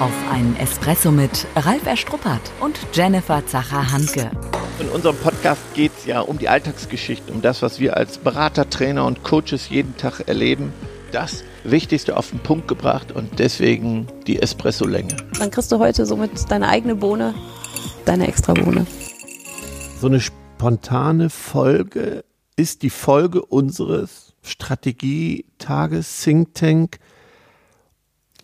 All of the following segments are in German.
Auf einen Espresso mit Ralf Erstruppert und Jennifer Zacher-Hanke. In unserem Podcast geht es ja um die Alltagsgeschichten, um das, was wir als Berater, Trainer und Coaches jeden Tag erleben. Das Wichtigste auf den Punkt gebracht und deswegen die Espresso-Länge. Dann kriegst du heute somit deine eigene Bohne, deine extra Bohne. So eine spontane Folge ist die Folge unseres Strategietages Think Tank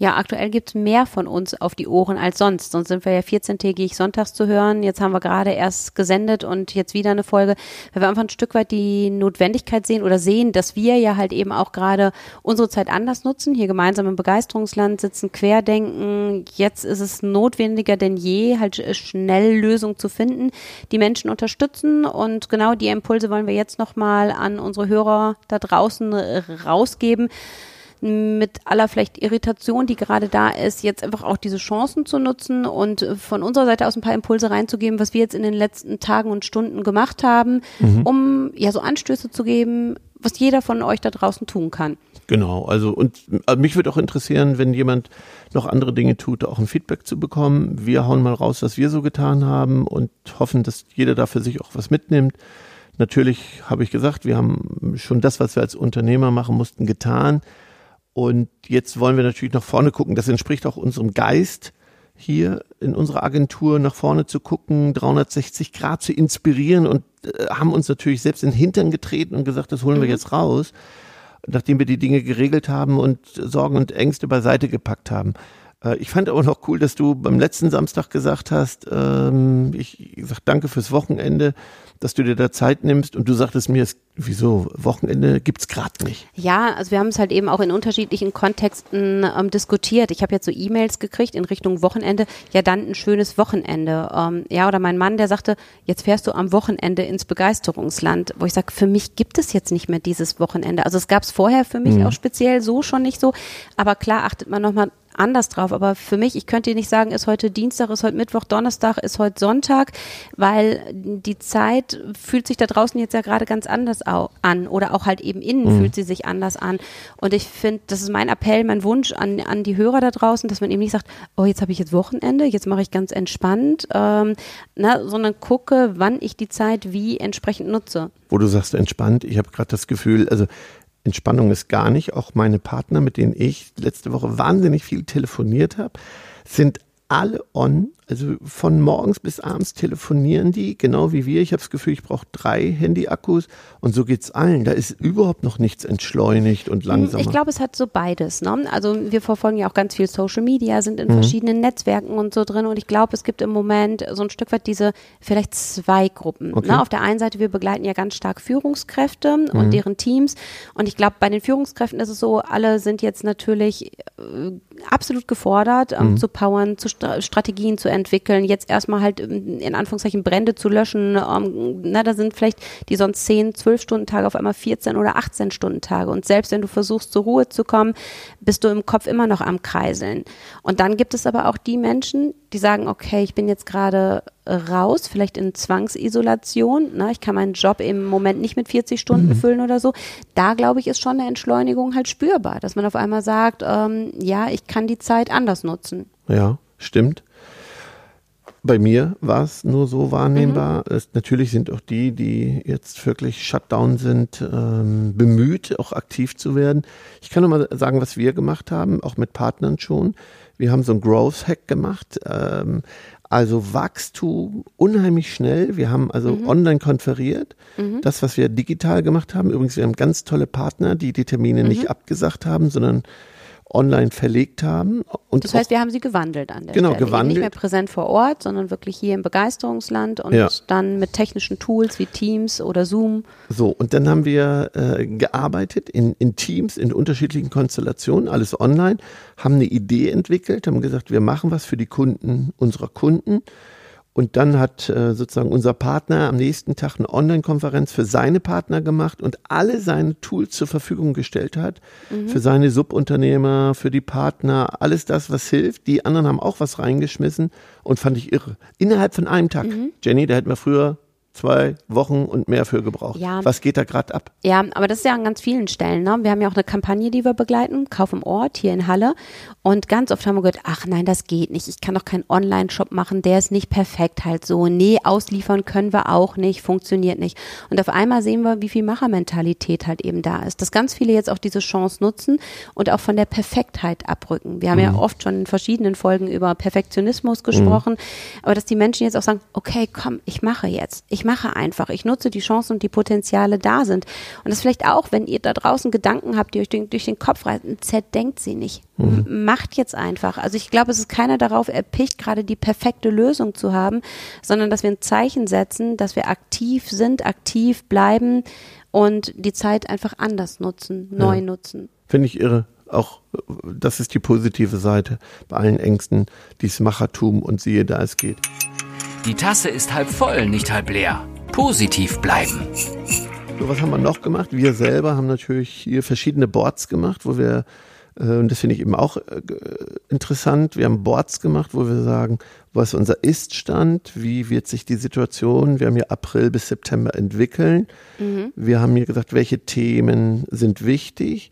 ja, aktuell gibt es mehr von uns auf die Ohren als sonst. Sonst sind wir ja 14-tägig sonntags zu hören. Jetzt haben wir gerade erst gesendet und jetzt wieder eine Folge, weil wir einfach ein Stück weit die Notwendigkeit sehen oder sehen, dass wir ja halt eben auch gerade unsere Zeit anders nutzen, hier gemeinsam im Begeisterungsland sitzen, querdenken. Jetzt ist es notwendiger denn je, halt schnell Lösungen zu finden, die Menschen unterstützen und genau die Impulse wollen wir jetzt nochmal an unsere Hörer da draußen rausgeben mit aller vielleicht Irritation, die gerade da ist, jetzt einfach auch diese Chancen zu nutzen und von unserer Seite aus ein paar Impulse reinzugeben, was wir jetzt in den letzten Tagen und Stunden gemacht haben, mhm. um ja so Anstöße zu geben, was jeder von euch da draußen tun kann. Genau, also und also mich würde auch interessieren, wenn jemand noch andere Dinge tut, auch ein Feedback zu bekommen. Wir hauen mal raus, was wir so getan haben und hoffen, dass jeder da für sich auch was mitnimmt. Natürlich habe ich gesagt, wir haben schon das, was wir als Unternehmer machen mussten, getan. Und jetzt wollen wir natürlich nach vorne gucken. Das entspricht auch unserem Geist, hier in unserer Agentur nach vorne zu gucken, 360 Grad zu inspirieren und äh, haben uns natürlich selbst in den Hintern getreten und gesagt, das holen mhm. wir jetzt raus, nachdem wir die Dinge geregelt haben und Sorgen und Ängste beiseite gepackt haben. Äh, ich fand aber noch cool, dass du beim letzten Samstag gesagt hast, ähm, ich, ich sag danke fürs Wochenende dass du dir da Zeit nimmst und du sagtest mir, wieso, Wochenende gibt's gerade nicht. Ja, also wir haben es halt eben auch in unterschiedlichen Kontexten ähm, diskutiert. Ich habe jetzt so E-Mails gekriegt in Richtung Wochenende, ja dann ein schönes Wochenende. Ähm, ja, oder mein Mann, der sagte, jetzt fährst du am Wochenende ins Begeisterungsland, wo ich sage, für mich gibt es jetzt nicht mehr dieses Wochenende. Also es gab es vorher für mich mhm. auch speziell so schon nicht so, aber klar achtet man nochmal anders drauf. Aber für mich, ich könnte dir nicht sagen, ist heute Dienstag, ist heute Mittwoch, Donnerstag, ist heute Sonntag, weil die Zeit fühlt sich da draußen jetzt ja gerade ganz anders an oder auch halt eben innen mhm. fühlt sie sich anders an. Und ich finde, das ist mein Appell, mein Wunsch an, an die Hörer da draußen, dass man eben nicht sagt, oh, jetzt habe ich jetzt Wochenende, jetzt mache ich ganz entspannt, ähm, na, sondern gucke, wann ich die Zeit wie entsprechend nutze. Wo du sagst entspannt, ich habe gerade das Gefühl, also Entspannung ist gar nicht. Auch meine Partner, mit denen ich letzte Woche wahnsinnig viel telefoniert habe, sind alle on also von morgens bis abends telefonieren die, genau wie wir. Ich habe das Gefühl, ich brauche drei Handy-Akkus und so geht's allen. Da ist überhaupt noch nichts entschleunigt und hm, langsamer. Ich glaube, es hat so beides. Ne? Also wir verfolgen ja auch ganz viel Social Media, sind in mhm. verschiedenen Netzwerken und so drin und ich glaube, es gibt im Moment so ein Stück weit diese vielleicht zwei Gruppen. Okay. Ne? Auf der einen Seite, wir begleiten ja ganz stark Führungskräfte mhm. und deren Teams und ich glaube, bei den Führungskräften ist es so, alle sind jetzt natürlich äh, absolut gefordert, ähm, mhm. zu powern, zu St Strategien zu entwickeln, jetzt erstmal halt ähm, in Anführungszeichen Brände zu löschen. Ähm, na, da sind vielleicht die sonst 10, 12 Stunden Tage auf einmal 14 oder 18 Stunden Tage. Und selbst wenn du versuchst, zur Ruhe zu kommen, bist du im Kopf immer noch am Kreiseln. Und dann gibt es aber auch die Menschen, die sagen, okay, ich bin jetzt gerade raus, vielleicht in Zwangsisolation. Ne? Ich kann meinen Job im Moment nicht mit 40 Stunden mhm. füllen oder so. Da glaube ich, ist schon eine Entschleunigung halt spürbar, dass man auf einmal sagt, ähm, ja, ich kann die Zeit anders nutzen. Ja, stimmt. Bei mir war es nur so wahrnehmbar. Mhm. Es, natürlich sind auch die, die jetzt wirklich Shutdown sind, ähm, bemüht, auch aktiv zu werden. Ich kann nur mal sagen, was wir gemacht haben, auch mit Partnern schon. Wir haben so ein Growth Hack gemacht. Ähm, also Wachstum unheimlich schnell. Wir haben also mhm. online konferiert. Mhm. Das, was wir digital gemacht haben. Übrigens, wir haben ganz tolle Partner, die die Termine mhm. nicht abgesagt haben, sondern online verlegt haben. Und das heißt, wir haben sie gewandelt an der genau, Stelle. gewandelt. Eben nicht mehr präsent vor Ort, sondern wirklich hier im Begeisterungsland und ja. dann mit technischen Tools wie Teams oder Zoom. So, und dann haben wir äh, gearbeitet in, in Teams, in unterschiedlichen Konstellationen, alles online, haben eine Idee entwickelt, haben gesagt, wir machen was für die Kunden unserer Kunden und dann hat äh, sozusagen unser Partner am nächsten Tag eine Online-Konferenz für seine Partner gemacht und alle seine Tools zur Verfügung gestellt hat. Mhm. Für seine Subunternehmer, für die Partner, alles das, was hilft. Die anderen haben auch was reingeschmissen und fand ich irre. Innerhalb von einem Tag. Mhm. Jenny, da hätten wir früher zwei Wochen und mehr für gebraucht. Ja. Was geht da gerade ab? Ja, aber das ist ja an ganz vielen Stellen. Ne? Wir haben ja auch eine Kampagne, die wir begleiten, Kauf im Ort hier in Halle. Und ganz oft haben wir gehört, ach nein, das geht nicht. Ich kann doch keinen Online-Shop machen, der ist nicht perfekt halt so. Nee, ausliefern können wir auch nicht, funktioniert nicht. Und auf einmal sehen wir, wie viel Machermentalität halt eben da ist. Dass ganz viele jetzt auch diese Chance nutzen und auch von der Perfektheit abrücken. Wir haben mhm. ja oft schon in verschiedenen Folgen über Perfektionismus gesprochen, mhm. aber dass die Menschen jetzt auch sagen, okay, komm, ich mache jetzt. Ich mache einfach. Ich nutze die Chancen und die Potenziale da sind. Und das vielleicht auch, wenn ihr da draußen Gedanken habt, die euch durch den, durch den Kopf reisen, zerdenkt sie nicht. Mhm. Macht jetzt einfach. Also ich glaube, es ist keiner darauf erpicht, gerade die perfekte Lösung zu haben, sondern dass wir ein Zeichen setzen, dass wir aktiv sind, aktiv bleiben und die Zeit einfach anders nutzen, neu ja. nutzen. Finde ich irre. Auch das ist die positive Seite bei allen Ängsten, dieses Machertum und siehe da, es geht. Die Tasse ist halb voll, nicht halb leer. Positiv bleiben. So, was haben wir noch gemacht? Wir selber haben natürlich hier verschiedene Boards gemacht, wo wir, äh, und das finde ich eben auch äh, interessant, wir haben Boards gemacht, wo wir sagen, was unser Ist-Stand, wie wird sich die Situation, wir haben hier April bis September entwickeln. Mhm. Wir haben hier gesagt, welche Themen sind wichtig,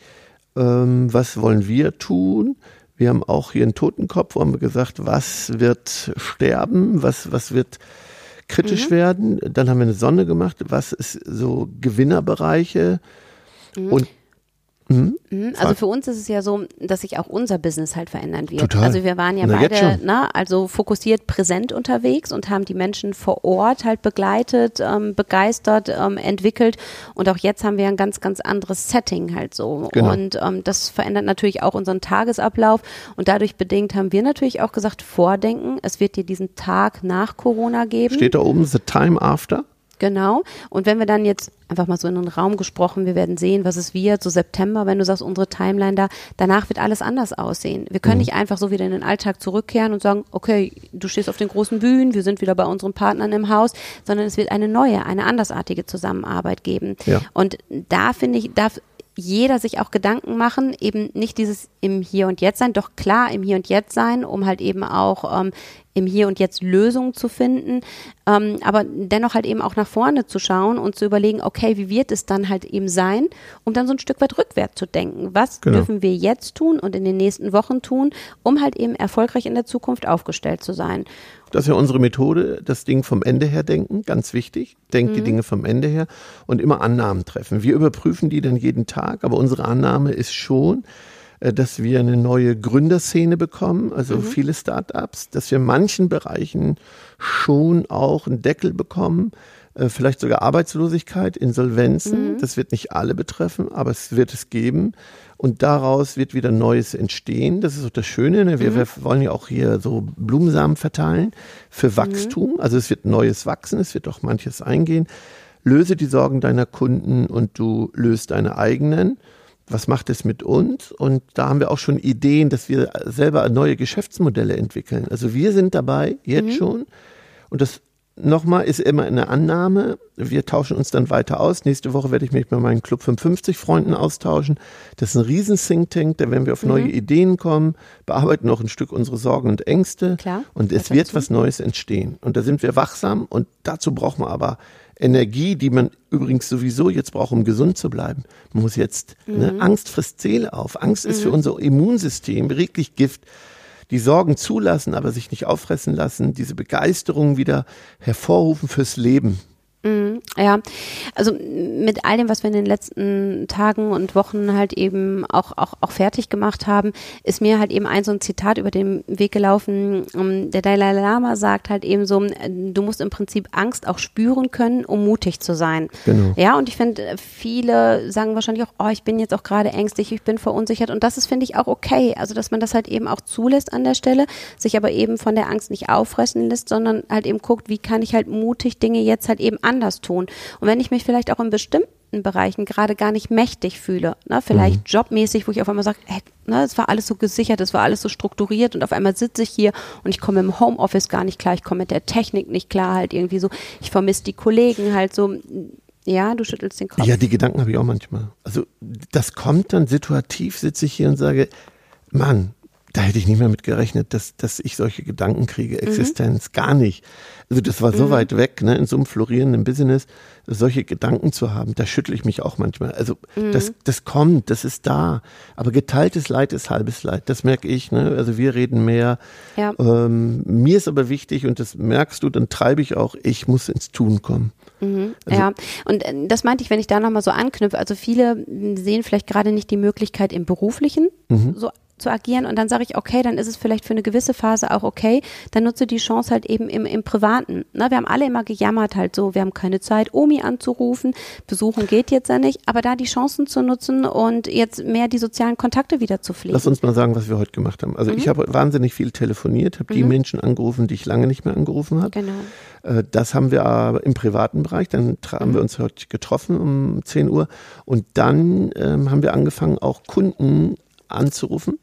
ähm, was wollen wir tun, wir haben auch hier einen Totenkopf, wo haben wir gesagt, was wird sterben, was, was wird kritisch mhm. werden. Dann haben wir eine Sonne gemacht, was ist so Gewinnerbereiche. Mhm. Und Mhm. mhm. Also für uns ist es ja so, dass sich auch unser Business halt verändern wird. Total. Also wir waren ja Na, beide, ne, also fokussiert präsent unterwegs und haben die Menschen vor Ort halt begleitet, ähm, begeistert, ähm, entwickelt. Und auch jetzt haben wir ein ganz, ganz anderes Setting halt so. Genau. Und ähm, das verändert natürlich auch unseren Tagesablauf. Und dadurch bedingt haben wir natürlich auch gesagt, vordenken. Es wird dir diesen Tag nach Corona geben. Steht da oben The Time After? Genau. Und wenn wir dann jetzt einfach mal so in den Raum gesprochen, wir werden sehen, was es wird, so September, wenn du sagst, unsere Timeline da, danach wird alles anders aussehen. Wir können mhm. nicht einfach so wieder in den Alltag zurückkehren und sagen, okay, du stehst auf den großen Bühnen, wir sind wieder bei unseren Partnern im Haus, sondern es wird eine neue, eine andersartige Zusammenarbeit geben. Ja. Und da finde ich, darf jeder sich auch Gedanken machen, eben nicht dieses im Hier und Jetzt sein, doch klar im Hier und Jetzt sein, um halt eben auch ähm, im Hier und Jetzt Lösungen zu finden, ähm, aber dennoch halt eben auch nach vorne zu schauen und zu überlegen, okay, wie wird es dann halt eben sein, um dann so ein Stück weit rückwärts zu denken. Was genau. dürfen wir jetzt tun und in den nächsten Wochen tun, um halt eben erfolgreich in der Zukunft aufgestellt zu sein. Das ist ja unsere Methode, das Ding vom Ende her denken, ganz wichtig. Denkt mhm. die Dinge vom Ende her und immer Annahmen treffen. Wir überprüfen die dann jeden Tag, aber unsere Annahme ist schon, äh, dass wir eine neue Gründerszene bekommen, also mhm. viele Startups, dass wir in manchen Bereichen schon auch einen Deckel bekommen, äh, vielleicht sogar Arbeitslosigkeit, Insolvenzen. Mhm. Das wird nicht alle betreffen, aber es wird es geben. Und daraus wird wieder Neues entstehen. Das ist auch das Schöne. Ne? Wir, mhm. wir, wollen ja auch hier so Blumensamen verteilen für Wachstum. Mhm. Also es wird Neues wachsen, es wird auch manches eingehen. Löse die Sorgen deiner Kunden und du löst deine eigenen was macht es mit uns? Und da haben wir auch schon Ideen, dass wir selber neue Geschäftsmodelle entwickeln. Also wir sind dabei, jetzt mhm. schon. Und das nochmal ist immer eine Annahme. Wir tauschen uns dann weiter aus. Nächste Woche werde ich mich mit meinen Club 55 Freunden austauschen. Das ist ein riesen Think Tank, da werden wir auf mhm. neue Ideen kommen, bearbeiten noch ein Stück unsere Sorgen und Ängste. Klar, und es wird was Neues entstehen. Und da sind wir wachsam und dazu brauchen wir aber Energie, die man übrigens sowieso jetzt braucht, um gesund zu bleiben. Man muss jetzt, ne, mhm. ne, Angst frisst Seele auf. Angst mhm. ist für mhm. unser Immunsystem wirklich Gift. Die Sorgen zulassen, aber sich nicht auffressen lassen, diese Begeisterung wieder hervorrufen fürs Leben. Mhm, ja, also mit all dem, was wir in den letzten Tagen und Wochen halt eben auch, auch, auch fertig gemacht haben, ist mir halt eben ein so ein Zitat über den Weg gelaufen. Ähm, der Dalai Lama sagt halt eben so, du musst im Prinzip Angst auch spüren können, um mutig zu sein. Genau. Ja, und ich finde, viele sagen wahrscheinlich auch, oh, ich bin jetzt auch gerade ängstlich, ich bin verunsichert. Und das ist, finde ich, auch okay. Also, dass man das halt eben auch zulässt an der Stelle, sich aber eben von der Angst nicht auffressen lässt, sondern halt eben guckt, wie kann ich halt mutig Dinge jetzt halt eben anders tun. Und wenn ich mich vielleicht auch in bestimmten Bereichen gerade gar nicht mächtig fühle, ne, vielleicht mhm. jobmäßig, wo ich auf einmal sage, hey, ne, es war alles so gesichert, es war alles so strukturiert und auf einmal sitze ich hier und ich komme im Homeoffice gar nicht klar, ich komme mit der Technik nicht klar, halt irgendwie so, ich vermisse die Kollegen halt so. Ja, du schüttelst den Kopf. Ja, die Gedanken habe ich auch manchmal. Also das kommt dann situativ, sitze ich hier und sage, Mann, da hätte ich nicht mehr mit gerechnet, dass, dass ich solche Gedanken kriege, mhm. Existenz, mhm. gar nicht. Also das war so mhm. weit weg, ne, in so einem florierenden Business, solche Gedanken zu haben, da schüttle ich mich auch manchmal. Also mhm. das, das kommt, das ist da. Aber geteiltes Leid ist halbes Leid, das merke ich. Ne? Also wir reden mehr. Ja. Ähm, mir ist aber wichtig, und das merkst du, dann treibe ich auch, ich muss ins Tun kommen. Mhm, also, ja, und äh, das meinte ich, wenn ich da nochmal so anknüpfe. Also viele sehen vielleicht gerade nicht die Möglichkeit im Beruflichen mhm. so zu agieren und dann sage ich, okay, dann ist es vielleicht für eine gewisse Phase auch okay, dann nutze die Chance halt eben im, im Privaten. Ne, wir haben alle immer gejammert halt so, wir haben keine Zeit, Omi anzurufen, besuchen geht jetzt ja nicht, aber da die Chancen zu nutzen und jetzt mehr die sozialen Kontakte wieder zu pflegen. Lass uns mal sagen, was wir heute gemacht haben. Also mhm. ich habe wahnsinnig viel telefoniert, habe mhm. die Menschen angerufen, die ich lange nicht mehr angerufen habe. Genau. Äh, das haben wir aber im privaten Bereich, dann haben mhm. wir uns heute getroffen um 10 Uhr und dann ähm, haben wir angefangen, auch Kunden anzurufen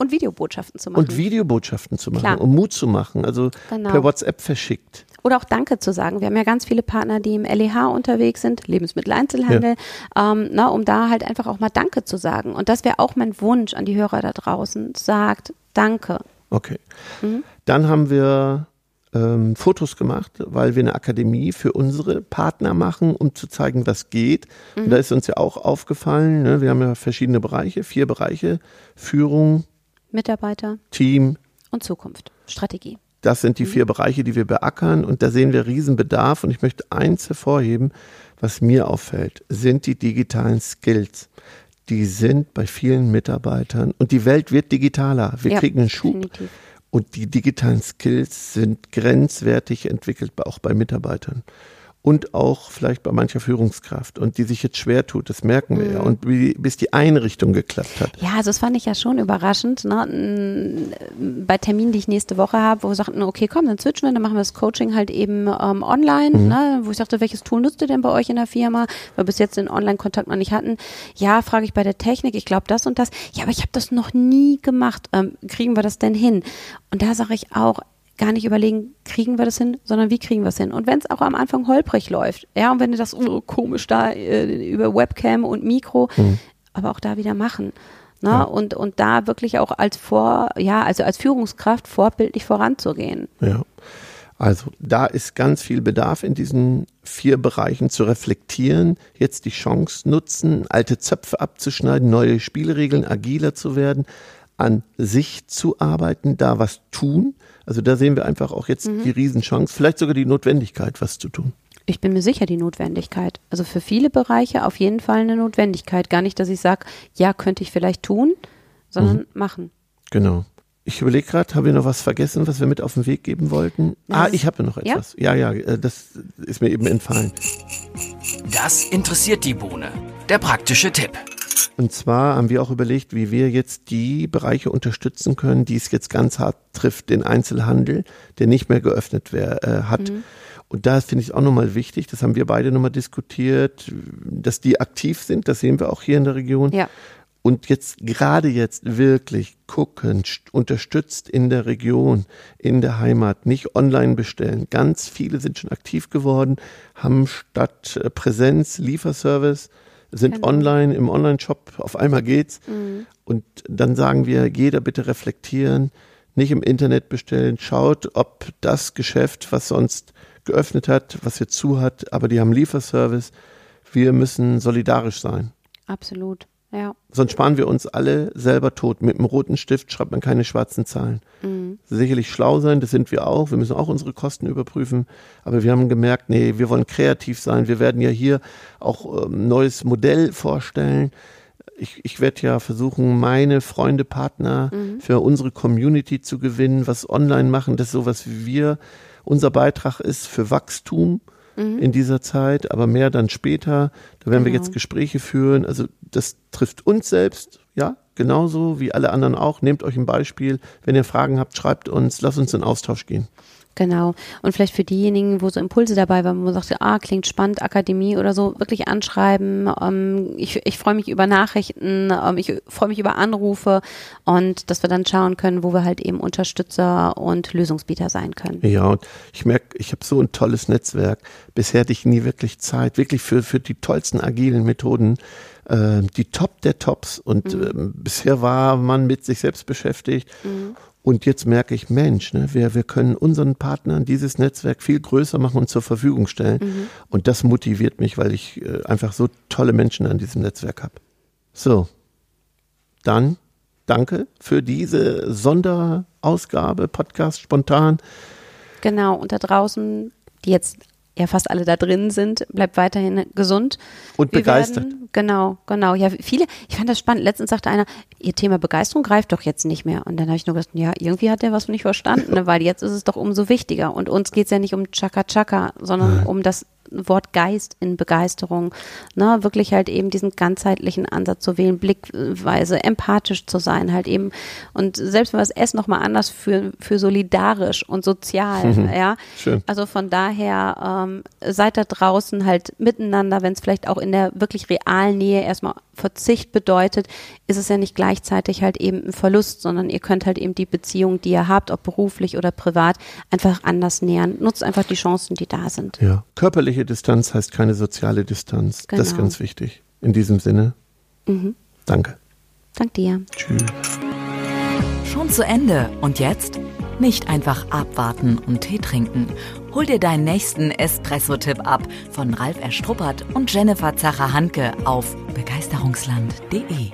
und Videobotschaften zu machen. Und Videobotschaften zu machen Klar. und Mut zu machen, also genau. per WhatsApp verschickt. Oder auch Danke zu sagen. Wir haben ja ganz viele Partner, die im LEH unterwegs sind, Lebensmitteleinzelhandel, ja. ähm, na, um da halt einfach auch mal Danke zu sagen. Und das wäre auch mein Wunsch an die Hörer da draußen. Sagt Danke. Okay. Mhm. Dann haben wir ähm, Fotos gemacht, weil wir eine Akademie für unsere Partner machen, um zu zeigen, was geht. Mhm. Und da ist uns ja auch aufgefallen, ne, wir haben ja verschiedene Bereiche, vier Bereiche, Führung, Mitarbeiter, Team und Zukunft, Strategie. Das sind die mhm. vier Bereiche, die wir beackern und da sehen wir Riesenbedarf und ich möchte eins hervorheben, was mir auffällt, sind die digitalen Skills. Die sind bei vielen Mitarbeitern und die Welt wird digitaler. Wir ja, kriegen einen Schub. Definitiv. Und die digitalen Skills sind grenzwertig entwickelt, auch bei Mitarbeitern und auch vielleicht bei mancher Führungskraft und die sich jetzt schwer tut, das merken wir mhm. ja. Und wie, bis die Einrichtung geklappt hat. Ja, also das fand ich ja schon überraschend. Ne? Bei Terminen, die ich nächste Woche habe, wo wir sagten, okay, komm, dann switchen wir, dann machen wir das Coaching halt eben ähm, online. Mhm. Ne? Wo ich sagte, welches Tool nutzt ihr denn bei euch in der Firma? Weil wir bis jetzt den Online-Kontakt noch nicht hatten. Ja, frage ich bei der Technik, ich glaube das und das. Ja, aber ich habe das noch nie gemacht. Ähm, kriegen wir das denn hin? Und da sage ich auch, gar nicht überlegen, kriegen wir das hin, sondern wie kriegen wir es hin. Und wenn es auch am Anfang holprig läuft, ja, und wenn du das oh, komisch da äh, über Webcam und Mikro, mhm. aber auch da wieder machen. Ne? Ja. Und, und da wirklich auch als Vor, ja, also als Führungskraft vorbildlich voranzugehen. Ja. Also da ist ganz viel Bedarf in diesen vier Bereichen zu reflektieren, jetzt die Chance nutzen, alte Zöpfe abzuschneiden, neue Spielregeln, agiler zu werden, an sich zu arbeiten, da was tun, also da sehen wir einfach auch jetzt mhm. die Riesenchance, vielleicht sogar die Notwendigkeit, was zu tun. Ich bin mir sicher, die Notwendigkeit. Also für viele Bereiche auf jeden Fall eine Notwendigkeit. Gar nicht, dass ich sage, ja, könnte ich vielleicht tun, sondern mhm. machen. Genau. Ich überlege gerade, habe ich noch was vergessen, was wir mit auf den Weg geben wollten? Das ah, ich habe noch etwas. Ja? ja, ja, äh, das ist mir eben entfallen. Das interessiert die Bohne. Der praktische Tipp. Und zwar haben wir auch überlegt, wie wir jetzt die Bereiche unterstützen können, die es jetzt ganz hart trifft, den Einzelhandel, der nicht mehr geöffnet wär, äh, hat. Mhm. Und da finde ich auch nochmal wichtig, das haben wir beide nochmal diskutiert, dass die aktiv sind, das sehen wir auch hier in der Region. Ja. Und jetzt, gerade jetzt wirklich gucken, unterstützt in der Region, in der Heimat, nicht online bestellen. Ganz viele sind schon aktiv geworden, haben statt äh, Präsenz Lieferservice sind genau. online im Online-Shop, auf einmal geht's. Mhm. Und dann sagen wir, jeder bitte reflektieren, nicht im Internet bestellen, schaut, ob das Geschäft, was sonst geöffnet hat, was jetzt zu hat, aber die haben Lieferservice, wir müssen solidarisch sein. Absolut. Ja. Sonst sparen wir uns alle selber tot. Mit einem roten Stift schreibt man keine schwarzen Zahlen. Mhm. Sicherlich schlau sein, das sind wir auch. Wir müssen auch unsere Kosten überprüfen. Aber wir haben gemerkt, nee, wir wollen kreativ sein. Wir werden ja hier auch ein ähm, neues Modell vorstellen. Ich, ich werde ja versuchen, meine Freunde, Partner mhm. für unsere Community zu gewinnen, was online machen. Das ist sowas wie wir. Unser Beitrag ist für Wachstum mhm. in dieser Zeit, aber mehr dann später. Da werden genau. wir jetzt Gespräche führen. Also das trifft uns selbst, ja, genauso wie alle anderen auch. Nehmt euch ein Beispiel. Wenn ihr Fragen habt, schreibt uns, lasst uns in Austausch gehen. Genau. Und vielleicht für diejenigen, wo so Impulse dabei waren, wo man sagt, ah, klingt spannend, Akademie oder so, wirklich anschreiben. Ähm, ich ich freue mich über Nachrichten, ähm, ich freue mich über Anrufe und dass wir dann schauen können, wo wir halt eben Unterstützer und Lösungsbieter sein können. Ja, und ich merke, ich habe so ein tolles Netzwerk. Bisher hatte ich nie wirklich Zeit, wirklich für, für die tollsten agilen Methoden äh, die Top der Tops. Und Mhm. ähm, bisher war man mit sich selbst beschäftigt. Und jetzt merke ich, Mensch, ne, wir, wir können unseren Partnern dieses Netzwerk viel größer machen und zur Verfügung stellen. Mhm. Und das motiviert mich, weil ich äh, einfach so tolle Menschen an diesem Netzwerk habe. So, dann danke für diese Sonderausgabe, Podcast spontan. Genau, und da draußen, die jetzt ja fast alle da drin sind, bleibt weiterhin gesund. Und Wir begeistert. Werden, genau, genau. Ja, viele, ich fand das spannend. Letztens sagte einer, ihr Thema Begeisterung greift doch jetzt nicht mehr. Und dann habe ich nur gedacht, ja, irgendwie hat der was nicht verstanden, ne? weil jetzt ist es doch umso wichtiger. Und uns geht's ja nicht um Chaka Chaka, sondern um das Wort Geist in Begeisterung. Ne? Wirklich halt eben diesen ganzheitlichen Ansatz zu wählen, Blickweise, empathisch zu sein, halt eben. Und selbst wenn wir das S nochmal anders für, für solidarisch und sozial, ja. Schön. Also von daher ähm, seid da draußen halt miteinander, wenn es vielleicht auch in der wirklich realen Nähe erstmal Verzicht bedeutet, ist es ja nicht gleichzeitig halt eben ein Verlust, sondern ihr könnt halt eben die Beziehung, die ihr habt, ob beruflich oder privat, einfach anders nähern. Nutzt einfach die Chancen, die da sind. Ja. Körperliche Distanz heißt keine soziale Distanz. Das ist Genau. ganz wichtig. In diesem Sinne, danke. Dank dir. Tschüss. Schon zu Ende. Und jetzt? Nicht einfach abwarten und Tee trinken. Hol dir deinen nächsten Espresso-Tipp ab von Ralf Erstruppert und Jennifer Zacher-Hanke auf begeisterungsland.de.